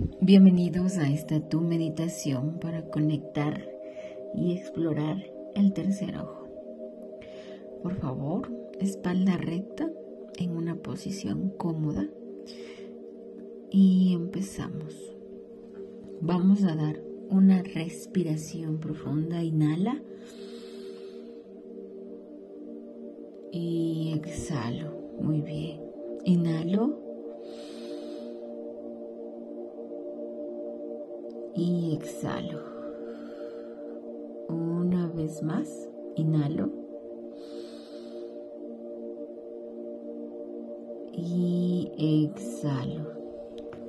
Bienvenidos a esta tu meditación para conectar y explorar el tercer ojo. Por favor, espalda recta en una posición cómoda y empezamos. Vamos a dar una respiración profunda. Inhala y exhalo. Muy bien. Inhalo y exhalo. Una vez más, inhalo. Y exhalo.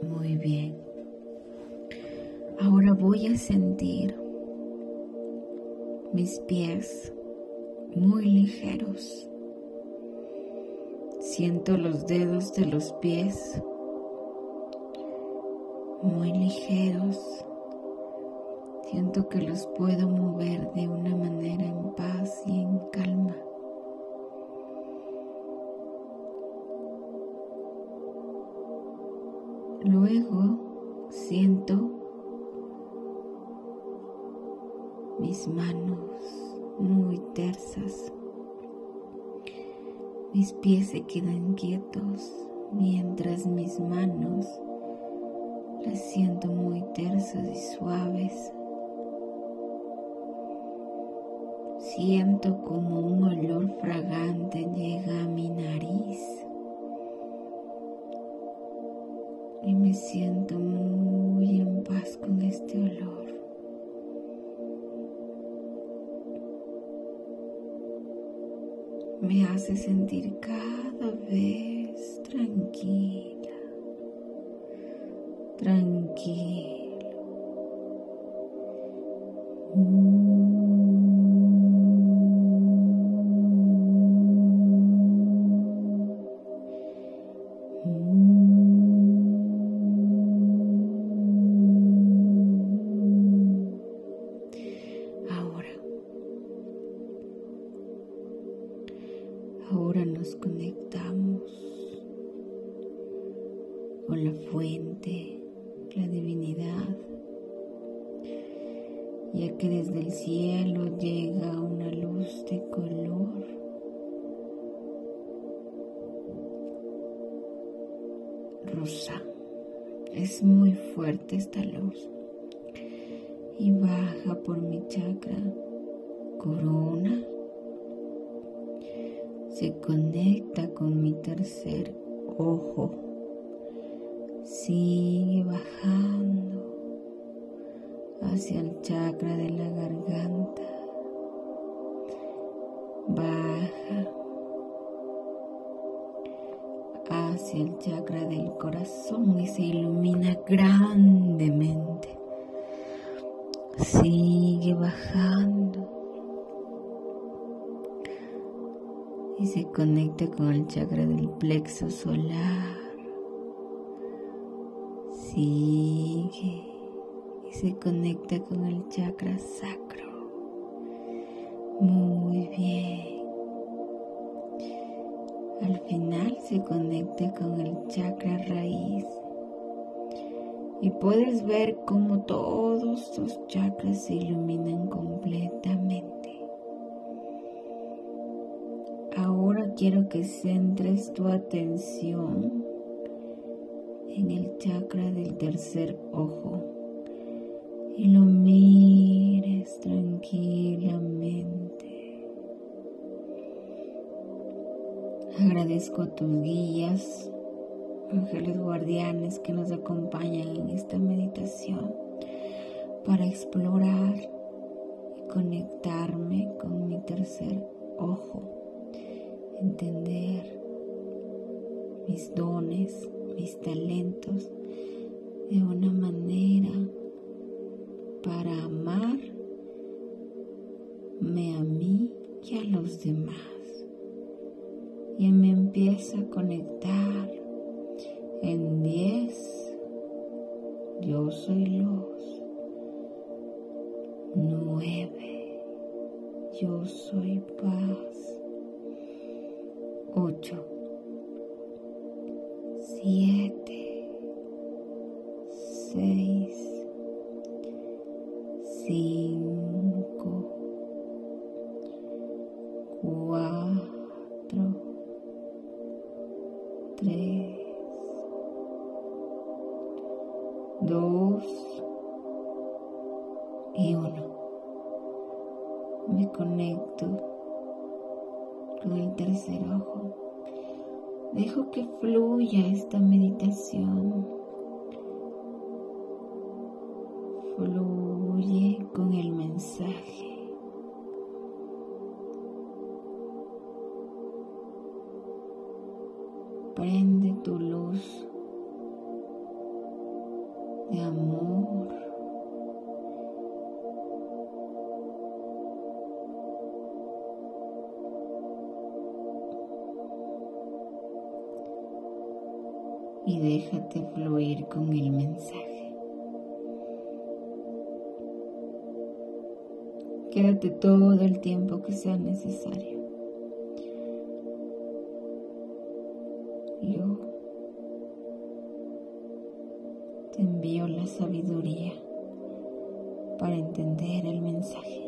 Muy bien. Ahora voy a sentir mis pies muy ligeros. Siento los dedos de los pies muy ligeros. Siento que los puedo mover de una manera en paz y en calma. Luego siento mis manos muy tersas. Mis pies se quedan quietos mientras mis manos las siento muy tersas y suaves. Siento como un olor fragante llega a mi nariz y me siento muy en paz con este olor. Me hace sentir cada vez tranquila, tranquila. Ahora nos conectamos con la fuente, la divinidad, ya que desde el cielo llega una luz de color. Rosa. Es muy fuerte esta luz y baja por mi chakra corona se conecta con mi tercer ojo. Sigue bajando hacia el chakra de la garganta. Baja hacia el chakra del corazón y se ilumina grandemente. Sigue bajando y se conecta con el chakra del plexo solar. Sigue y se conecta con el chakra sacro. Muy bien. Al final se conecta con el chakra raíz. Y puedes ver cómo todos tus chakras se iluminan completamente. Quiero que centres tu atención en el chakra del tercer ojo y lo mires tranquilamente. Agradezco a tus guías, ángeles guardianes que nos acompañan en esta meditación para explorar y conectarme con mi tercer ojo entender mis dones, mis talentos de una manera para amarme a mí y a los demás. Y me empieza a conectar en 10. Yo soy luz. 9. Yo soy paz ocho, siete, seis, cinco, cuatro, tres, dos y uno. Me conecto con el tercer ojo. Dejo que fluya esta meditación. Fluye con el mensaje. prende tu luz de amor. Y déjate fluir con el mensaje. Quédate todo el tiempo que sea necesario. yo te envío la sabiduría para entender el mensaje.